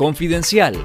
Confidencial.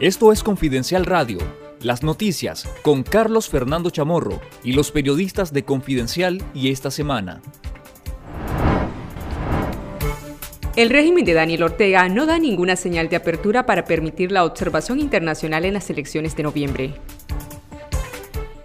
Esto es Confidencial Radio, las noticias con Carlos Fernando Chamorro y los periodistas de Confidencial y esta semana. El régimen de Daniel Ortega no da ninguna señal de apertura para permitir la observación internacional en las elecciones de noviembre.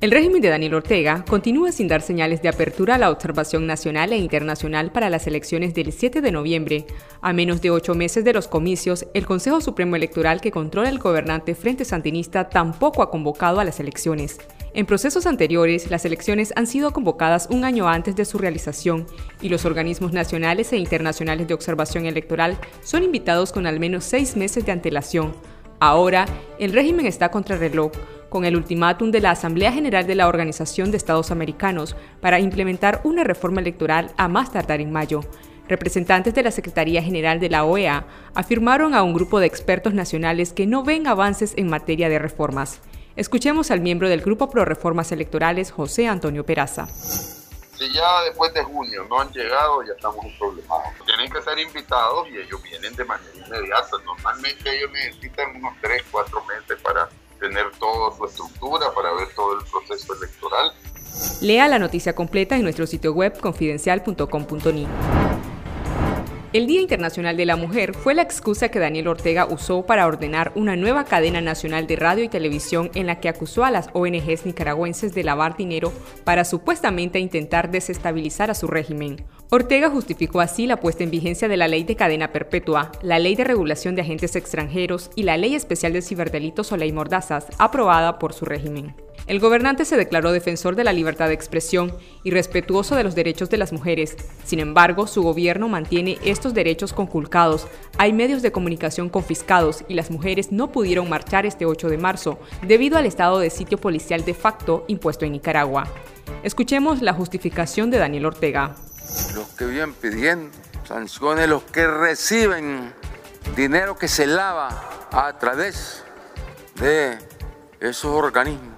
El régimen de Daniel Ortega continúa sin dar señales de apertura a la observación nacional e internacional para las elecciones del 7 de noviembre. A menos de ocho meses de los comicios, el Consejo Supremo Electoral que controla el gobernante Frente Sandinista tampoco ha convocado a las elecciones. En procesos anteriores, las elecciones han sido convocadas un año antes de su realización y los organismos nacionales e internacionales de observación electoral son invitados con al menos seis meses de antelación. Ahora, el régimen está contra reloj con el ultimátum de la Asamblea General de la Organización de Estados Americanos para implementar una reforma electoral a más tardar en mayo. Representantes de la Secretaría General de la OEA afirmaron a un grupo de expertos nacionales que no ven avances en materia de reformas. Escuchemos al miembro del Grupo Pro Reformas Electorales, José Antonio Peraza. Si ya después de junio no han llegado, ya estamos en problemas. Tienen que ser invitados y ellos vienen de manera inmediata. Normalmente ellos necesitan unos 3, 4 meses tener toda su estructura, para ver todo el proceso electoral. Lea la noticia completa en nuestro sitio web confidencial.com.ni. El Día Internacional de la Mujer fue la excusa que Daniel Ortega usó para ordenar una nueva cadena nacional de radio y televisión en la que acusó a las ONGs nicaragüenses de lavar dinero para supuestamente intentar desestabilizar a su régimen. Ortega justificó así la puesta en vigencia de la Ley de Cadena Perpetua, la Ley de Regulación de Agentes Extranjeros y la Ley Especial de Ciberdelitos o Ley Mordazas, aprobada por su régimen. El gobernante se declaró defensor de la libertad de expresión y respetuoso de los derechos de las mujeres. Sin embargo, su gobierno mantiene estos derechos conculcados. Hay medios de comunicación confiscados y las mujeres no pudieron marchar este 8 de marzo debido al estado de sitio policial de facto impuesto en Nicaragua. Escuchemos la justificación de Daniel Ortega. Los que viven pidiendo sanciones, los que reciben dinero que se lava a través de esos organismos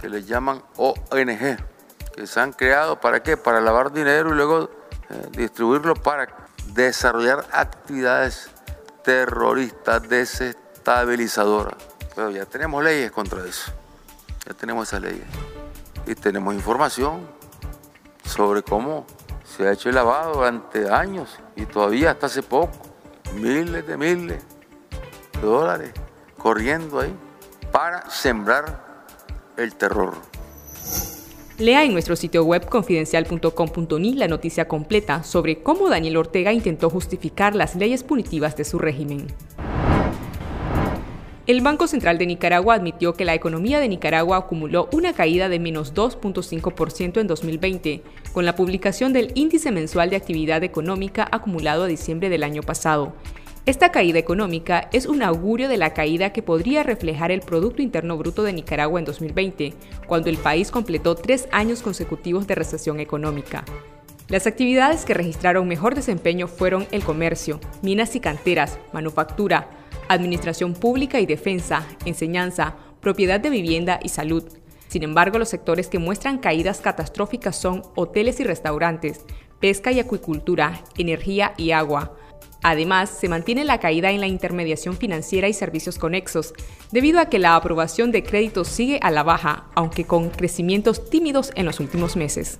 que les llaman ONG, que se han creado para qué? Para lavar dinero y luego eh, distribuirlo para desarrollar actividades terroristas desestabilizadoras. Pero ya tenemos leyes contra eso, ya tenemos esas leyes y tenemos información sobre cómo se ha hecho el lavado durante años y todavía hasta hace poco, miles de miles de dólares corriendo ahí para sembrar el terror. Lea en nuestro sitio web confidencial.com.ni la noticia completa sobre cómo Daniel Ortega intentó justificar las leyes punitivas de su régimen. El Banco Central de Nicaragua admitió que la economía de Nicaragua acumuló una caída de menos 2.5% en 2020, con la publicación del Índice Mensual de Actividad Económica acumulado a diciembre del año pasado, esta caída económica es un augurio de la caída que podría reflejar el Producto Interno Bruto de Nicaragua en 2020, cuando el país completó tres años consecutivos de recesión económica. Las actividades que registraron mejor desempeño fueron el comercio, minas y canteras, manufactura, administración pública y defensa, enseñanza, propiedad de vivienda y salud. Sin embargo, los sectores que muestran caídas catastróficas son hoteles y restaurantes, pesca y acuicultura, energía y agua, Además, se mantiene la caída en la intermediación financiera y servicios conexos, debido a que la aprobación de créditos sigue a la baja, aunque con crecimientos tímidos en los últimos meses.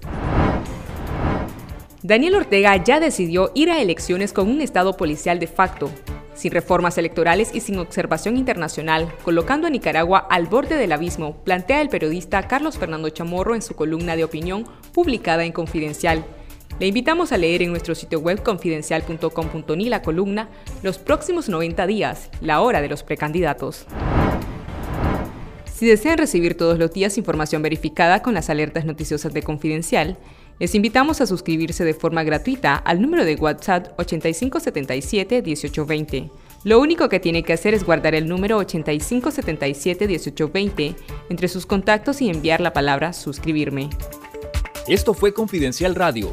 Daniel Ortega ya decidió ir a elecciones con un estado policial de facto, sin reformas electorales y sin observación internacional, colocando a Nicaragua al borde del abismo, plantea el periodista Carlos Fernando Chamorro en su columna de opinión publicada en Confidencial. Le invitamos a leer en nuestro sitio web confidencial.com.ni la columna Los próximos 90 días, la hora de los precandidatos. Si desean recibir todos los días información verificada con las alertas noticiosas de Confidencial, les invitamos a suscribirse de forma gratuita al número de WhatsApp 8577-1820. Lo único que tiene que hacer es guardar el número 8577-1820 entre sus contactos y enviar la palabra suscribirme. Esto fue Confidencial Radio